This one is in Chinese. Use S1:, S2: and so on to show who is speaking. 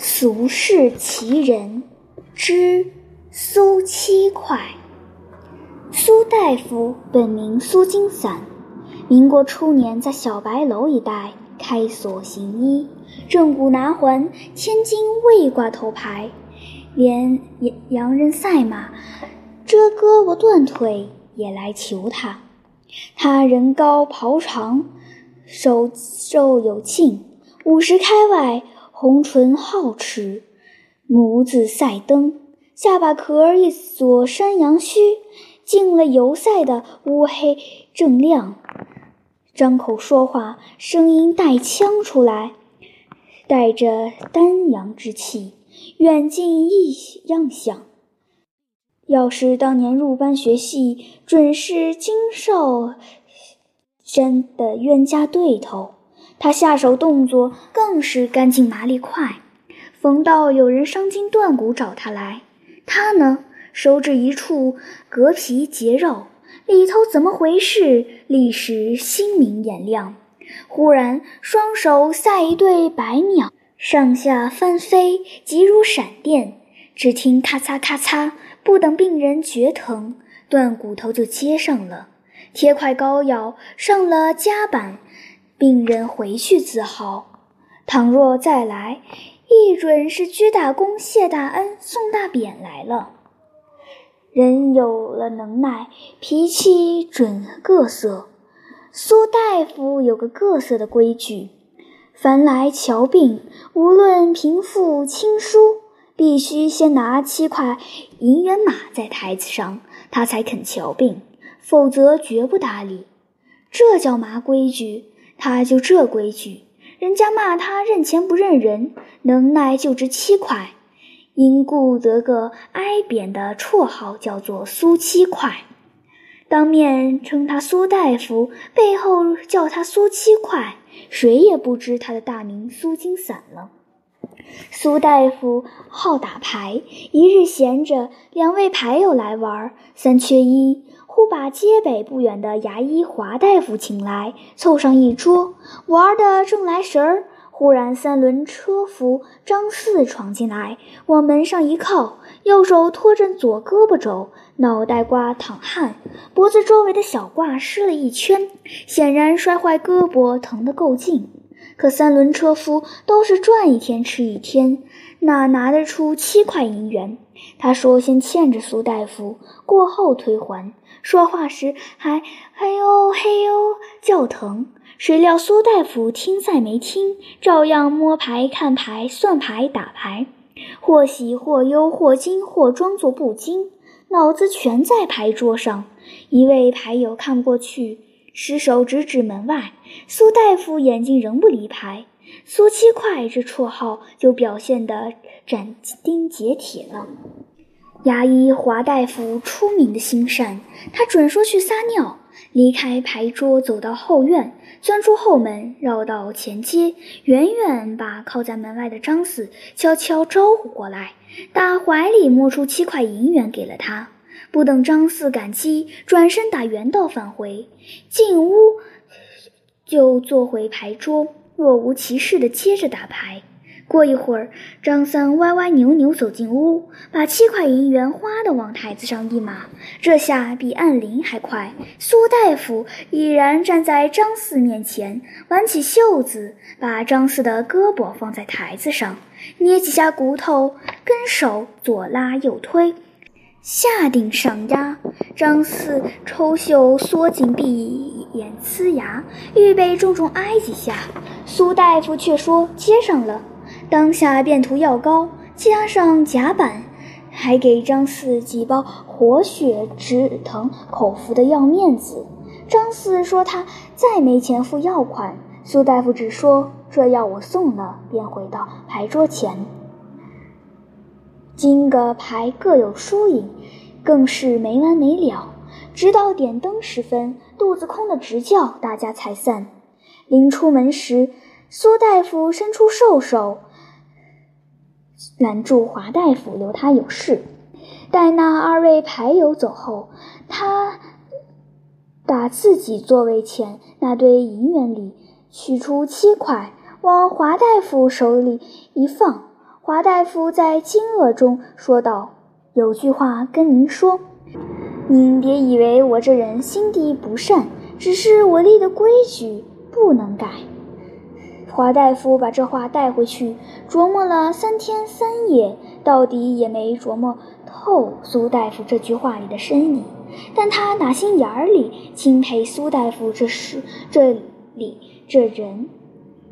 S1: 俗世奇人之苏七块。苏大夫本名苏金散，民国初年在小白楼一带开所行医，正骨拿环，千金未挂头牌，连洋人赛马，折胳膊断腿也来求他。他人高袍长，手瘦有劲，五十开外。红唇皓齿，眸子赛灯，下巴壳儿一撮山羊须，进了油赛的乌黑正亮。张口说话，声音带腔出来，带着丹阳之气，远近异样响。要是当年入班学戏，准是金少山的冤家对头。他下手动作更是干净麻利快，逢到有人伤筋断骨找他来，他呢手指一处隔皮截肉，里头怎么回事？立时心明眼亮。忽然双手赛一对白鸟，上下翻飞，急如闪电。只听咔嚓咔嚓，不等病人觉疼，断骨头就接上了，铁块膏药上了夹板。病人回去自豪，倘若再来，一准是鞠大躬、谢大恩、送大匾来了。人有了能耐，脾气准各色。苏大夫有个各色的规矩：凡来瞧病，无论贫富亲疏，必须先拿七块银元码在台子上，他才肯瞧病，否则绝不搭理。这叫嘛规矩？他就这规矩，人家骂他认钱不认人，能耐就值七块，因故得个挨扁的绰号，叫做苏七块。当面称他苏大夫，背后叫他苏七块，谁也不知他的大名苏金散了。苏大夫好打牌，一日闲着，两位牌友来玩，三缺一。忽把街北不远的牙医华大夫请来，凑上一桌，玩的正来神儿。忽然三轮车夫张四闯进来，往门上一靠，右手托着左胳膊肘，脑袋瓜淌汗，脖子周围的小褂湿了一圈，显然摔坏胳膊，疼得够劲。可三轮车夫都是赚一天吃一天，哪拿得出七块银元？他说：“先欠着苏大夫，过后退还。”说话时还嘿呦嘿呦叫疼。谁料苏大夫听在没听，照样摸牌、看牌、算牌、打牌，或喜或忧，或惊或装作不惊，脑子全在牌桌上。一位牌友看过去，失手指指门外。苏大夫眼睛仍不离牌，苏七块这绰号就表现得斩钉截铁了。牙医华大夫出名的心善，他准说去撒尿，离开牌桌，走到后院，钻出后门，绕到前街，远远把靠在门外的张四悄悄招呼过来，打怀里摸出七块银元给了他。不等张四感激，转身打原道返回，进屋就坐回牌桌，若无其事地接着打牌。过一会儿，张三歪歪扭扭走进屋，把七块银元哗的往台子上一码，这下比按铃还快。苏大夫已然站在张四面前，挽起袖子，把张四的胳膊放在台子上，捏几下骨头，跟手左拉右推，下顶上压。张四抽袖缩紧闭眼呲牙，预备重重挨几下。苏大夫却说接上了。当下便涂药膏，加上夹板，还给张四几包活血止疼口服的药面子。张四说他再没钱付药款，苏大夫只说这药我送了，便回到牌桌前。今个牌各有输赢，更是没完没了，直到点灯时分，肚子空得直叫，大家才散。临出门时，苏大夫伸出瘦手。拦住华大夫，留他有事。待那二位牌友走后，他打自己座位前那堆银元里取出七块，往华大夫手里一放。华大夫在惊愕中说道：“有句话跟您说，您别以为我这人心地不善，只是我立的规矩不能改。”华大夫把这话带回去，琢磨了三天三夜，到底也没琢磨透苏大夫这句话里的深意。但他打心眼里钦佩苏大夫这是，这里这人。